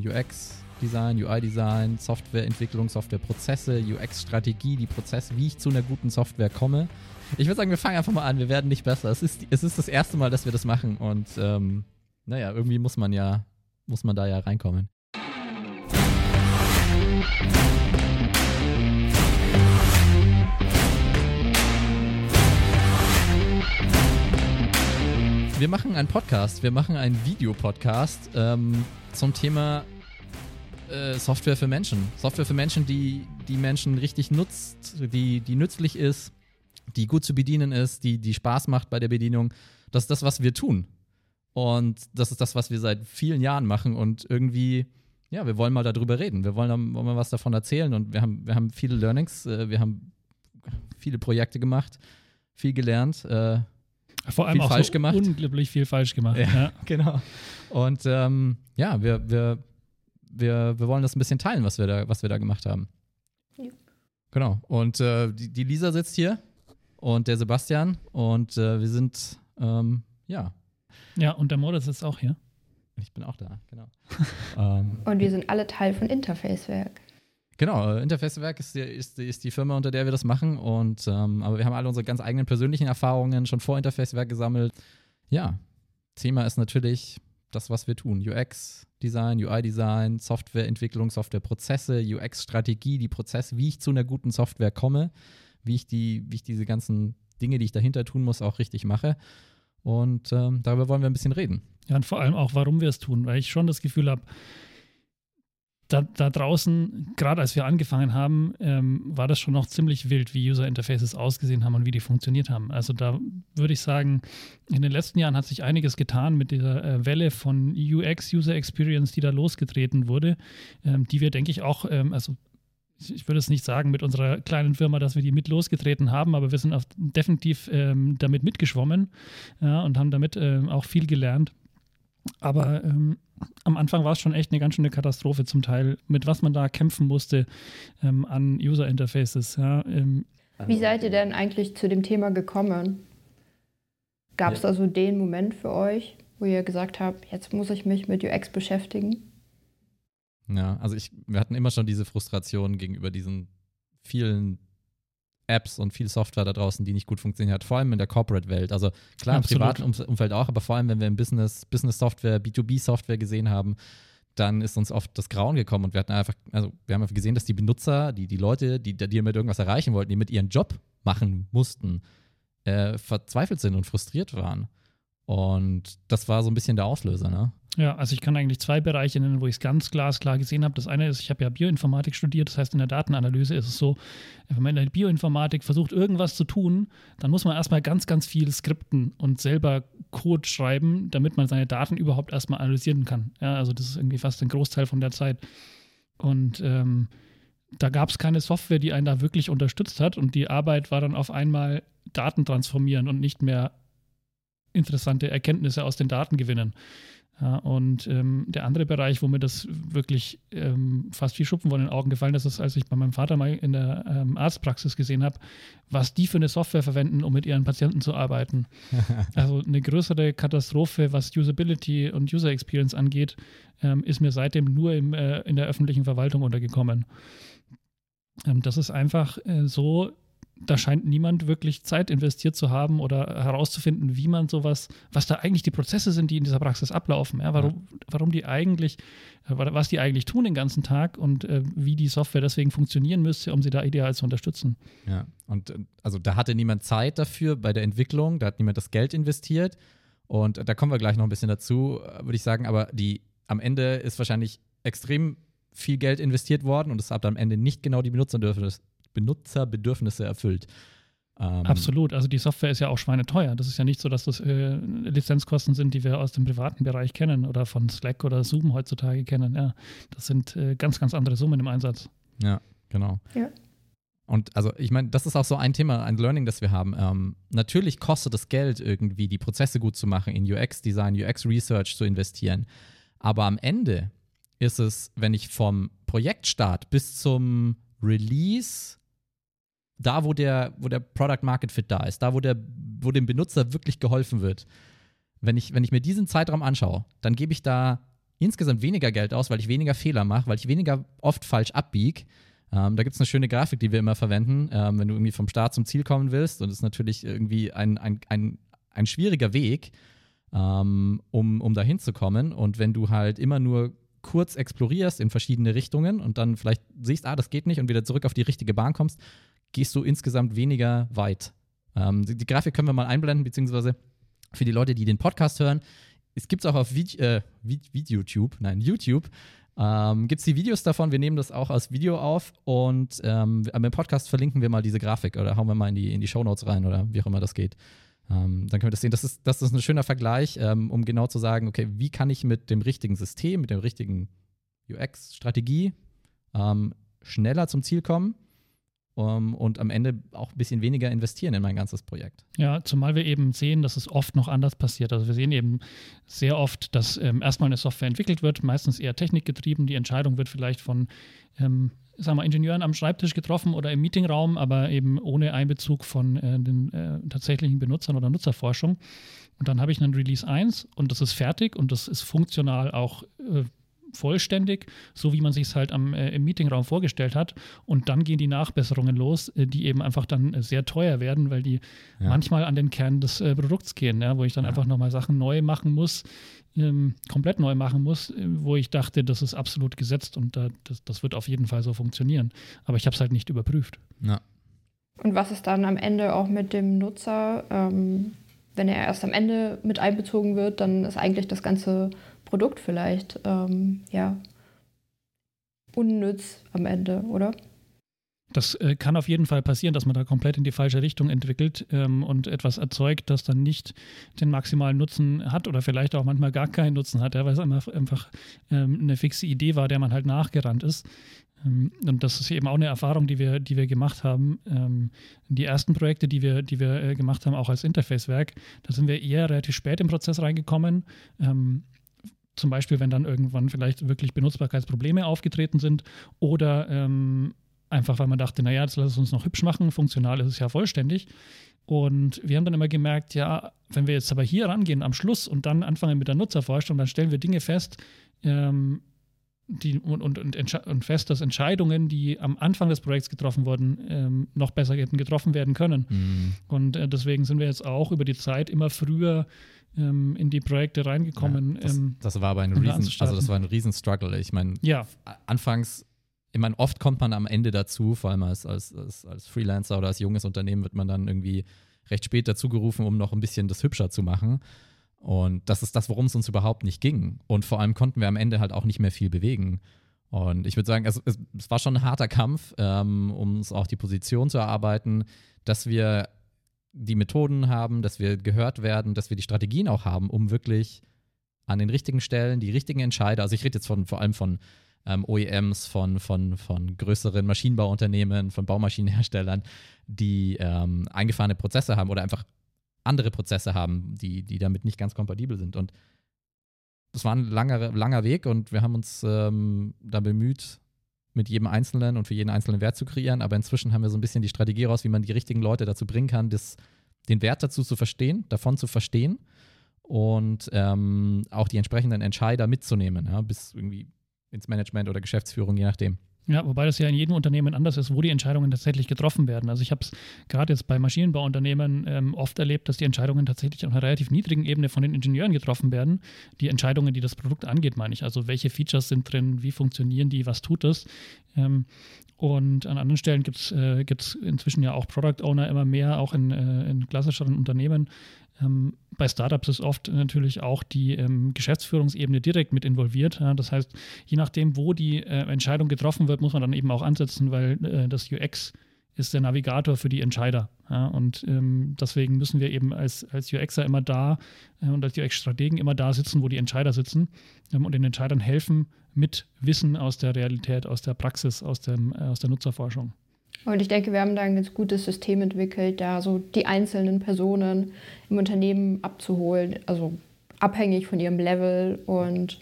UX-Design, UI-Design, Softwareentwicklung, Softwareprozesse, UX-Strategie, die Prozesse, wie ich zu einer guten Software komme. Ich würde sagen, wir fangen einfach mal an. Wir werden nicht besser. Es ist, es ist das erste Mal, dass wir das machen und ähm, naja, irgendwie muss man ja, muss man da ja reinkommen. Wir machen einen Podcast, wir machen einen Videopodcast ähm, zum Thema äh, Software für Menschen. Software für Menschen, die die Menschen richtig nutzt, die, die nützlich ist, die gut zu bedienen ist, die, die Spaß macht bei der Bedienung. Das ist das, was wir tun. Und das ist das, was wir seit vielen Jahren machen. Und irgendwie, ja, wir wollen mal darüber reden. Wir wollen, wollen mal was davon erzählen. Und wir haben, wir haben viele Learnings, äh, wir haben viele Projekte gemacht, viel gelernt. Äh, vor allem auch falsch so gemacht. unglaublich viel falsch gemacht. Ja, ja. genau. Und ähm, ja, wir, wir, wir, wir wollen das ein bisschen teilen, was wir da, was wir da gemacht haben. Ja. Genau. Und äh, die, die, Lisa sitzt hier und der Sebastian und äh, wir sind, ähm, ja. Ja, und der Modus ist auch hier. Ich bin auch da, genau. ähm, und wir sind alle Teil von Interfacewerk. Genau, äh, Interfacewerk ist die, ist, ist die Firma, unter der wir das machen. Und ähm, aber wir haben alle unsere ganz eigenen persönlichen Erfahrungen schon vor Interfacewerk gesammelt. Ja, Thema ist natürlich das, was wir tun. UX-Design, UI-Design, Softwareentwicklung, Softwareprozesse, UX-Strategie, die Prozesse, wie ich zu einer guten Software komme, wie ich die, wie ich diese ganzen Dinge, die ich dahinter tun muss, auch richtig mache. Und ähm, darüber wollen wir ein bisschen reden. Ja, und vor allem auch, warum wir es tun, weil ich schon das Gefühl habe, da, da draußen, gerade als wir angefangen haben, ähm, war das schon noch ziemlich wild, wie User Interfaces ausgesehen haben und wie die funktioniert haben. Also da würde ich sagen, in den letzten Jahren hat sich einiges getan mit dieser äh, Welle von UX, User Experience, die da losgetreten wurde, ähm, die wir, denke ich, auch, ähm, also ich würde es nicht sagen mit unserer kleinen Firma, dass wir die mit losgetreten haben, aber wir sind definitiv ähm, damit mitgeschwommen ja, und haben damit ähm, auch viel gelernt. Aber ähm, am Anfang war es schon echt eine ganz schöne Katastrophe zum Teil, mit was man da kämpfen musste ähm, an User Interfaces. Ja, ähm. Wie seid ihr denn eigentlich zu dem Thema gekommen? Gab es ja. da so den Moment für euch, wo ihr gesagt habt, jetzt muss ich mich mit UX beschäftigen? Ja, also ich, wir hatten immer schon diese Frustration gegenüber diesen vielen Apps und viel Software da draußen, die nicht gut funktioniert, vor allem in der Corporate-Welt. Also klar, Absolut. im privaten Umfeld auch, aber vor allem, wenn wir im Business, Business-Software, B2B-Software gesehen haben, dann ist uns oft das Grauen gekommen und wir hatten einfach, also wir haben einfach gesehen, dass die Benutzer, die, die Leute, die, die mit irgendwas erreichen wollten, die mit ihren Job machen mussten, äh, verzweifelt sind und frustriert waren. Und das war so ein bisschen der Auslöser, ne? Ja, also ich kann eigentlich zwei Bereiche nennen, wo ich es ganz glasklar gesehen habe. Das eine ist, ich habe ja Bioinformatik studiert, das heißt in der Datenanalyse ist es so, wenn man in der Bioinformatik versucht, irgendwas zu tun, dann muss man erstmal ganz, ganz viel skripten und selber Code schreiben, damit man seine Daten überhaupt erstmal analysieren kann. Ja, also das ist irgendwie fast ein Großteil von der Zeit. Und ähm, da gab es keine Software, die einen da wirklich unterstützt hat und die Arbeit war dann auf einmal Daten transformieren und nicht mehr interessante Erkenntnisse aus den Daten gewinnen. Ja, und ähm, der andere Bereich, wo mir das wirklich ähm, fast wie Schuppen von den Augen gefallen ist, ist, als ich bei meinem Vater mal in der ähm, Arztpraxis gesehen habe, was die für eine Software verwenden, um mit ihren Patienten zu arbeiten. also eine größere Katastrophe, was Usability und User Experience angeht, ähm, ist mir seitdem nur im, äh, in der öffentlichen Verwaltung untergekommen. Ähm, das ist einfach äh, so da scheint niemand wirklich Zeit investiert zu haben oder herauszufinden, wie man sowas, was da eigentlich die Prozesse sind, die in dieser Praxis ablaufen, ja, warum, warum die eigentlich, äh, was die eigentlich tun den ganzen Tag und äh, wie die Software deswegen funktionieren müsste, um sie da ideal zu unterstützen. Ja, und äh, also da hatte niemand Zeit dafür bei der Entwicklung, da hat niemand das Geld investiert und da kommen wir gleich noch ein bisschen dazu, äh, würde ich sagen, aber die am Ende ist wahrscheinlich extrem viel Geld investiert worden und es hat am Ende nicht genau die Benutzerdürfnisse Benutzerbedürfnisse erfüllt. Ähm, Absolut. Also die Software ist ja auch schweineteuer. Das ist ja nicht so, dass das äh, Lizenzkosten sind, die wir aus dem privaten Bereich kennen oder von Slack oder Zoom heutzutage kennen. Ja, das sind äh, ganz, ganz andere Summen im Einsatz. Ja, genau. Ja. Und also ich meine, das ist auch so ein Thema, ein Learning, das wir haben. Ähm, natürlich kostet es Geld, irgendwie die Prozesse gut zu machen, in UX-Design, UX-Research zu investieren. Aber am Ende ist es, wenn ich vom Projektstart bis zum Release da, wo der, wo der Product Market Fit da ist, da, wo, der, wo dem Benutzer wirklich geholfen wird, wenn ich, wenn ich mir diesen Zeitraum anschaue, dann gebe ich da insgesamt weniger Geld aus, weil ich weniger Fehler mache, weil ich weniger oft falsch abbiege. Ähm, da gibt es eine schöne Grafik, die wir immer verwenden, ähm, wenn du irgendwie vom Start zum Ziel kommen willst. Und es ist natürlich irgendwie ein, ein, ein, ein schwieriger Weg, ähm, um, um da hinzukommen. Und wenn du halt immer nur kurz explorierst in verschiedene Richtungen und dann vielleicht siehst, ah, das geht nicht und wieder zurück auf die richtige Bahn kommst, gehst du insgesamt weniger weit. Ähm, die, die, Grafik können wir mal einblenden, beziehungsweise für die Leute, die den Podcast hören, es gibt es auch auf Vid äh, YouTube, nein, YouTube. Ähm, gibt es die Videos davon? Wir nehmen das auch als Video auf und ähm, im Podcast verlinken wir mal diese Grafik oder hauen wir mal in die, in die Shownotes rein oder wie auch immer das geht. Ähm, dann können wir das sehen. Das ist, das ist ein schöner Vergleich, ähm, um genau zu sagen, okay, wie kann ich mit dem richtigen System, mit der richtigen UX-Strategie ähm, schneller zum Ziel kommen um, und am Ende auch ein bisschen weniger investieren in mein ganzes Projekt. Ja, zumal wir eben sehen, dass es oft noch anders passiert. Also wir sehen eben sehr oft, dass ähm, erstmal eine Software entwickelt wird, meistens eher technikgetrieben. Die Entscheidung wird vielleicht von ähm, sagen wir, Ingenieuren am Schreibtisch getroffen oder im Meetingraum, aber eben ohne Einbezug von äh, den äh, tatsächlichen Benutzern oder Nutzerforschung. Und dann habe ich einen Release 1 und das ist fertig und das ist funktional auch äh, vollständig, so wie man sich es halt am, äh, im Meetingraum vorgestellt hat. Und dann gehen die Nachbesserungen los, äh, die eben einfach dann äh, sehr teuer werden, weil die ja. manchmal an den Kern des äh, Produkts gehen, ja, wo ich dann ja. einfach nochmal Sachen neu machen muss, ähm, komplett neu machen muss, äh, wo ich dachte, das ist absolut gesetzt und das, das wird auf jeden Fall so funktionieren. Aber ich habe es halt nicht überprüft. Ja. Und was ist dann am Ende auch mit dem Nutzer? Ähm, wenn er erst am Ende mit einbezogen wird, dann ist eigentlich das ganze Produkt vielleicht ähm, ja unnütz am Ende, oder? Das äh, kann auf jeden Fall passieren, dass man da komplett in die falsche Richtung entwickelt ähm, und etwas erzeugt, das dann nicht den maximalen Nutzen hat oder vielleicht auch manchmal gar keinen Nutzen hat, ja, weil es einfach, einfach ähm, eine fixe Idee war, der man halt nachgerannt ist. Ähm, und das ist eben auch eine Erfahrung, die wir, die wir gemacht haben. Ähm, die ersten Projekte, die wir, die wir äh, gemacht haben, auch als Interfacewerk, da sind wir eher relativ spät im Prozess reingekommen ähm, zum Beispiel, wenn dann irgendwann vielleicht wirklich Benutzbarkeitsprobleme aufgetreten sind oder ähm, einfach, weil man dachte, naja, jetzt lass es uns noch hübsch machen, funktional ist es ja vollständig. Und wir haben dann immer gemerkt, ja, wenn wir jetzt aber hier rangehen am Schluss und dann anfangen mit der Nutzerforschung, dann stellen wir Dinge fest, ähm, die, und, und, und, und, fest, dass Entscheidungen, die am Anfang des Projekts getroffen wurden, ähm, noch besser hätten getroffen werden können. Mhm. Und äh, deswegen sind wir jetzt auch über die Zeit immer früher ähm, in die Projekte reingekommen. Ja, das, ähm, das, war aber ein Riesen, also das war ein Riesenstruggle. Ich meine, ja. anfangs, ich meine, oft kommt man am Ende dazu, vor allem als, als, als, als Freelancer oder als junges Unternehmen wird man dann irgendwie recht spät dazu gerufen, um noch ein bisschen das hübscher zu machen. Und das ist das, worum es uns überhaupt nicht ging. Und vor allem konnten wir am Ende halt auch nicht mehr viel bewegen. Und ich würde sagen, es, es, es, war schon ein harter Kampf, ähm, um uns auch die Position zu erarbeiten, dass wir die Methoden haben, dass wir gehört werden, dass wir die Strategien auch haben, um wirklich an den richtigen Stellen die richtigen Entscheider, also ich rede jetzt von, vor allem von ähm, OEMs, von, von, von größeren Maschinenbauunternehmen, von Baumaschinenherstellern, die ähm, eingefahrene Prozesse haben oder einfach andere Prozesse haben, die, die damit nicht ganz kompatibel sind. Und das war ein langer, langer Weg und wir haben uns ähm, da bemüht, mit jedem Einzelnen und für jeden einzelnen Wert zu kreieren. Aber inzwischen haben wir so ein bisschen die Strategie raus, wie man die richtigen Leute dazu bringen kann, das, den Wert dazu zu verstehen, davon zu verstehen und ähm, auch die entsprechenden Entscheider mitzunehmen, ja, bis irgendwie ins Management oder Geschäftsführung, je nachdem. Ja, wobei das ja in jedem Unternehmen anders ist, wo die Entscheidungen tatsächlich getroffen werden. Also ich habe es gerade jetzt bei Maschinenbauunternehmen ähm, oft erlebt, dass die Entscheidungen tatsächlich auf einer relativ niedrigen Ebene von den Ingenieuren getroffen werden. Die Entscheidungen, die das Produkt angeht, meine ich. Also welche Features sind drin, wie funktionieren die, was tut es. Ähm, und an anderen Stellen gibt es äh, inzwischen ja auch Product Owner immer mehr, auch in, äh, in klassischeren Unternehmen, ähm, bei Startups ist oft natürlich auch die ähm, Geschäftsführungsebene direkt mit involviert. Ja, das heißt, je nachdem, wo die äh, Entscheidung getroffen wird, muss man dann eben auch ansetzen, weil äh, das UX ist der Navigator für die Entscheider. Ja, und ähm, deswegen müssen wir eben als, als UXer immer da äh, und als UX-Strategen immer da sitzen, wo die Entscheider sitzen ähm, und den Entscheidern helfen mit Wissen aus der Realität, aus der Praxis, aus, dem, äh, aus der Nutzerforschung. Und ich denke, wir haben da ein ganz gutes System entwickelt, da so die einzelnen Personen im Unternehmen abzuholen, also abhängig von ihrem Level und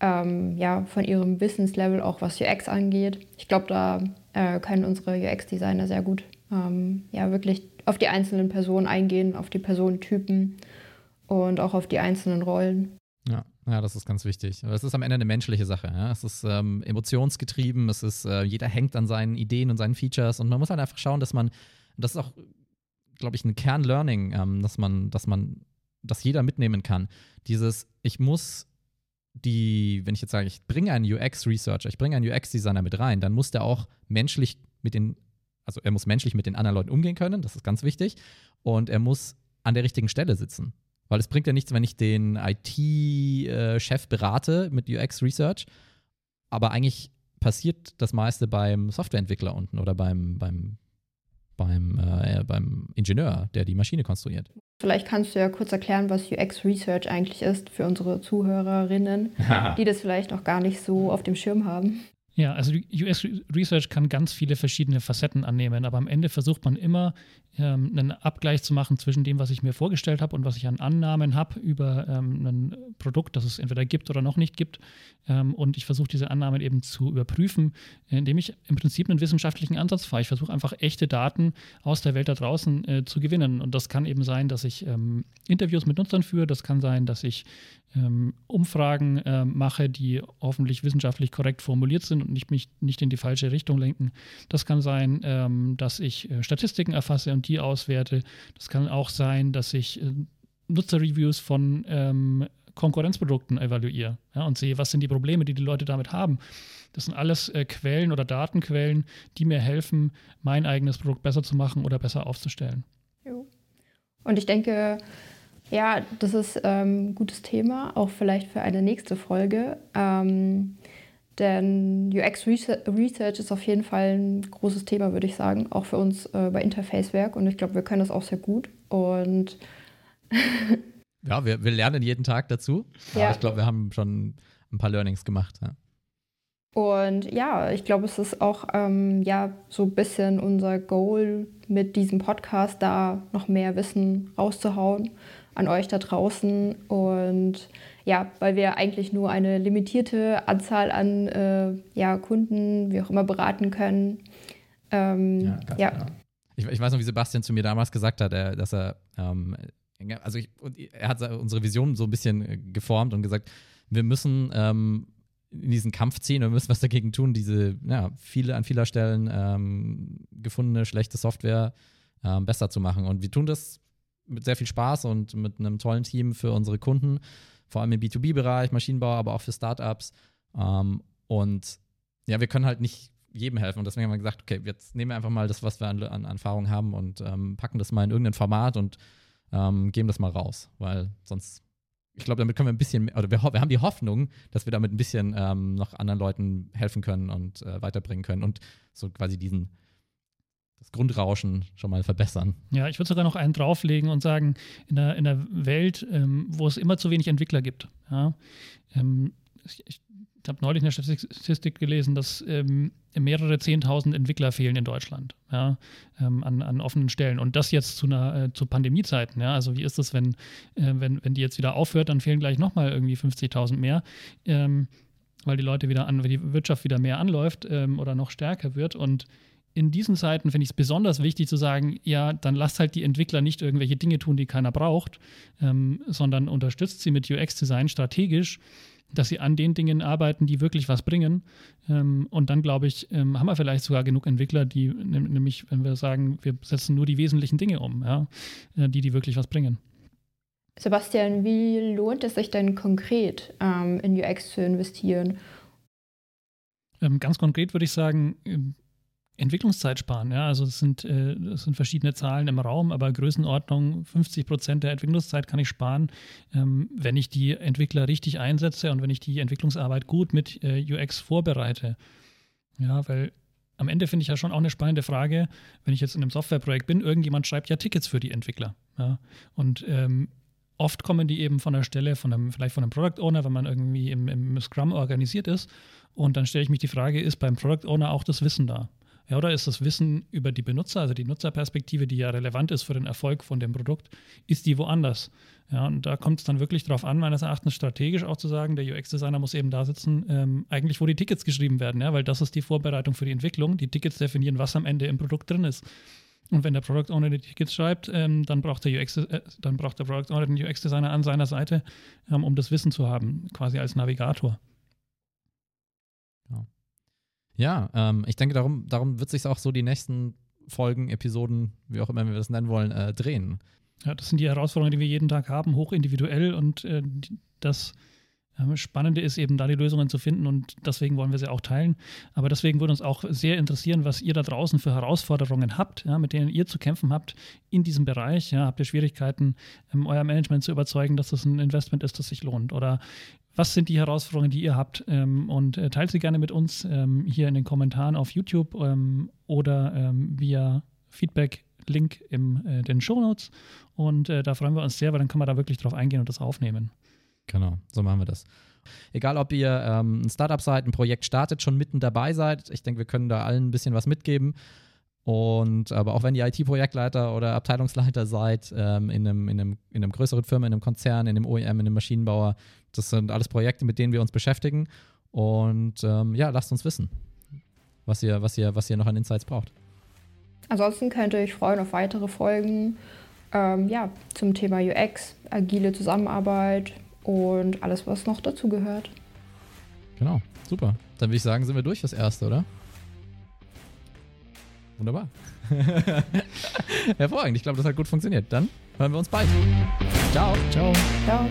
ähm, ja, von ihrem Wissenslevel, auch was UX angeht. Ich glaube, da äh, können unsere UX-Designer sehr gut ähm, ja, wirklich auf die einzelnen Personen eingehen, auf die Personentypen und auch auf die einzelnen Rollen. Ja, Ja, das ist ganz wichtig. Es ist am Ende eine menschliche Sache. Ja? Es ist ähm, emotionsgetrieben, es ist, äh, jeder hängt an seinen Ideen und seinen Features und man muss halt einfach schauen, dass man, das ist auch, glaube ich, ein Kernlearning, ähm, dass man, dass man, dass jeder mitnehmen kann. Dieses, ich muss die, wenn ich jetzt sage, ich bringe einen UX-Researcher, ich bringe einen UX-Designer mit rein, dann muss der auch menschlich mit den, also er muss menschlich mit den anderen Leuten umgehen können, das ist ganz wichtig. Und er muss an der richtigen Stelle sitzen. Weil es bringt ja nichts, wenn ich den IT-Chef äh, berate mit UX Research, aber eigentlich passiert das meiste beim Softwareentwickler unten oder beim, beim, beim, äh, beim Ingenieur, der die Maschine konstruiert. Vielleicht kannst du ja kurz erklären, was UX Research eigentlich ist für unsere Zuhörerinnen, die das vielleicht noch gar nicht so auf dem Schirm haben. Ja, also US Research kann ganz viele verschiedene Facetten annehmen, aber am Ende versucht man immer ähm, einen Abgleich zu machen zwischen dem, was ich mir vorgestellt habe und was ich an Annahmen habe über ähm, ein Produkt, das es entweder gibt oder noch nicht gibt. Ähm, und ich versuche diese Annahmen eben zu überprüfen, indem ich im Prinzip einen wissenschaftlichen Ansatz fahre. Ich versuche einfach echte Daten aus der Welt da draußen äh, zu gewinnen. Und das kann eben sein, dass ich ähm, Interviews mit Nutzern führe, das kann sein, dass ich ähm, Umfragen äh, mache, die hoffentlich wissenschaftlich korrekt formuliert sind und nicht mich nicht in die falsche Richtung lenken. Das kann sein, ähm, dass ich äh, Statistiken erfasse und die auswerte. Das kann auch sein, dass ich äh, Nutzerreviews von ähm, Konkurrenzprodukten evaluiere ja, und sehe, was sind die Probleme, die die Leute damit haben. Das sind alles äh, Quellen oder Datenquellen, die mir helfen, mein eigenes Produkt besser zu machen oder besser aufzustellen. Und ich denke, ja, das ist ähm, ein gutes Thema, auch vielleicht für eine nächste Folge. Ähm, denn UX Research ist auf jeden Fall ein großes Thema, würde ich sagen, auch für uns äh, bei Interfacewerk. Und ich glaube, wir können das auch sehr gut. Und ja, wir, wir lernen jeden Tag dazu. Ja. Ich glaube, wir haben schon ein paar Learnings gemacht. Ja. Und ja, ich glaube, es ist auch ähm, ja, so ein bisschen unser Goal mit diesem Podcast, da noch mehr Wissen rauszuhauen an euch da draußen. Und ja, weil wir eigentlich nur eine limitierte Anzahl an äh, ja, Kunden, wie auch immer, beraten können. Ähm, ja, ja. Genau. Ich, ich, weiß noch, wie Sebastian zu mir damals gesagt hat, er, dass er, ähm, also ich, er hat unsere Vision so ein bisschen äh, geformt und gesagt, wir müssen ähm, in diesen Kampf ziehen und müssen was dagegen tun, diese ja, viele an vieler Stellen ähm, gefundene schlechte Software ähm, besser zu machen. Und wir tun das mit sehr viel Spaß und mit einem tollen Team für unsere Kunden, vor allem im B2B-Bereich, Maschinenbau, aber auch für Startups. Ähm, und ja, wir können halt nicht jedem helfen. Und deswegen haben wir gesagt, okay, jetzt nehmen wir einfach mal das, was wir an, an Erfahrung haben und ähm, packen das mal in irgendein Format und ähm, geben das mal raus. Weil sonst, ich glaube, damit können wir ein bisschen, oder wir, wir, haben die Hoffnung, dass wir damit ein bisschen ähm, noch anderen Leuten helfen können und äh, weiterbringen können und so quasi diesen das Grundrauschen schon mal verbessern. Ja, ich würde sogar noch einen drauflegen und sagen, in der, in der Welt, ähm, wo es immer zu wenig Entwickler gibt, ja, ähm, ich, ich habe neulich eine Statistik gelesen, dass ähm, mehrere Zehntausend Entwickler fehlen in Deutschland ja, ähm, an, an, offenen Stellen. Und das jetzt zu, einer, äh, zu Pandemiezeiten. Ja? Also wie ist das, wenn, äh, wenn, wenn die jetzt wieder aufhört, dann fehlen gleich nochmal irgendwie 50.000 mehr. Ähm, weil die Leute wieder an, weil die Wirtschaft wieder mehr anläuft ähm, oder noch stärker wird. Und in diesen Zeiten finde ich es besonders wichtig zu sagen, ja, dann lasst halt die Entwickler nicht irgendwelche Dinge tun, die keiner braucht, ähm, sondern unterstützt sie mit UX-Design strategisch, dass sie an den Dingen arbeiten, die wirklich was bringen. Ähm, und dann, glaube ich, ähm, haben wir vielleicht sogar genug Entwickler, die nämlich, wenn wir sagen, wir setzen nur die wesentlichen Dinge um, ja, äh, die, die wirklich was bringen. Sebastian, wie lohnt es sich denn konkret, ähm, in UX zu investieren? Ähm, ganz konkret würde ich sagen, ähm, Entwicklungszeit sparen. Ja? Also es sind, äh, es sind verschiedene Zahlen im Raum, aber Größenordnung 50 Prozent der Entwicklungszeit kann ich sparen, ähm, wenn ich die Entwickler richtig einsetze und wenn ich die Entwicklungsarbeit gut mit äh, UX vorbereite. Ja, weil am Ende finde ich ja schon auch eine spannende Frage, wenn ich jetzt in einem Softwareprojekt bin, irgendjemand schreibt ja Tickets für die Entwickler. Ja? Und ähm, oft kommen die eben von der Stelle, von einem, vielleicht von einem Product Owner, wenn man irgendwie im, im Scrum organisiert ist. Und dann stelle ich mich die Frage, ist beim Product Owner auch das Wissen da? Ja, oder ist das Wissen über die Benutzer, also die Nutzerperspektive, die ja relevant ist für den Erfolg von dem Produkt, ist die woanders? Ja, und da kommt es dann wirklich darauf an, meines Erachtens strategisch auch zu sagen, der UX-Designer muss eben da sitzen, ähm, eigentlich wo die Tickets geschrieben werden, ja, weil das ist die Vorbereitung für die Entwicklung. Die Tickets definieren, was am Ende im Produkt drin ist. Und wenn der Product Owner die Tickets schreibt, ähm, dann, braucht der UX, äh, dann braucht der Product Owner den UX-Designer an seiner Seite, ähm, um das Wissen zu haben, quasi als Navigator. Ja, ähm, ich denke, darum, darum wird sich auch so die nächsten Folgen, Episoden, wie auch immer wir das nennen wollen, äh, drehen. Ja, das sind die Herausforderungen, die wir jeden Tag haben, hochindividuell und äh, das Spannende ist eben da die Lösungen zu finden und deswegen wollen wir sie auch teilen. Aber deswegen würde uns auch sehr interessieren, was ihr da draußen für Herausforderungen habt, ja, mit denen ihr zu kämpfen habt in diesem Bereich. Ja, habt ihr Schwierigkeiten, ähm, euer Management zu überzeugen, dass das ein Investment ist, das sich lohnt? Oder was sind die Herausforderungen, die ihr habt? Ähm, und äh, teilt sie gerne mit uns ähm, hier in den Kommentaren auf YouTube ähm, oder via Feedback Link in äh, den Show Notes. Und äh, da freuen wir uns sehr, weil dann kann man da wirklich drauf eingehen und das aufnehmen. Genau, so machen wir das. Egal, ob ihr ähm, ein Startup seid, ein Projekt startet, schon mitten dabei seid. Ich denke, wir können da allen ein bisschen was mitgeben. Und aber auch wenn ihr IT-Projektleiter oder Abteilungsleiter seid, ähm, in, einem, in, einem, in einem größeren Firma, in einem Konzern, in einem OEM, in einem Maschinenbauer, das sind alles Projekte, mit denen wir uns beschäftigen. Und ähm, ja, lasst uns wissen, was ihr, was, ihr, was ihr noch an Insights braucht. Ansonsten könnt ihr euch freuen auf weitere Folgen ähm, ja, zum Thema UX, agile Zusammenarbeit, und alles, was noch dazu gehört. Genau, super. Dann würde ich sagen, sind wir durch fürs Erste, oder? Wunderbar. Hervorragend. Ich glaube, das hat gut funktioniert. Dann hören wir uns bald. Ciao. Ciao. Ciao.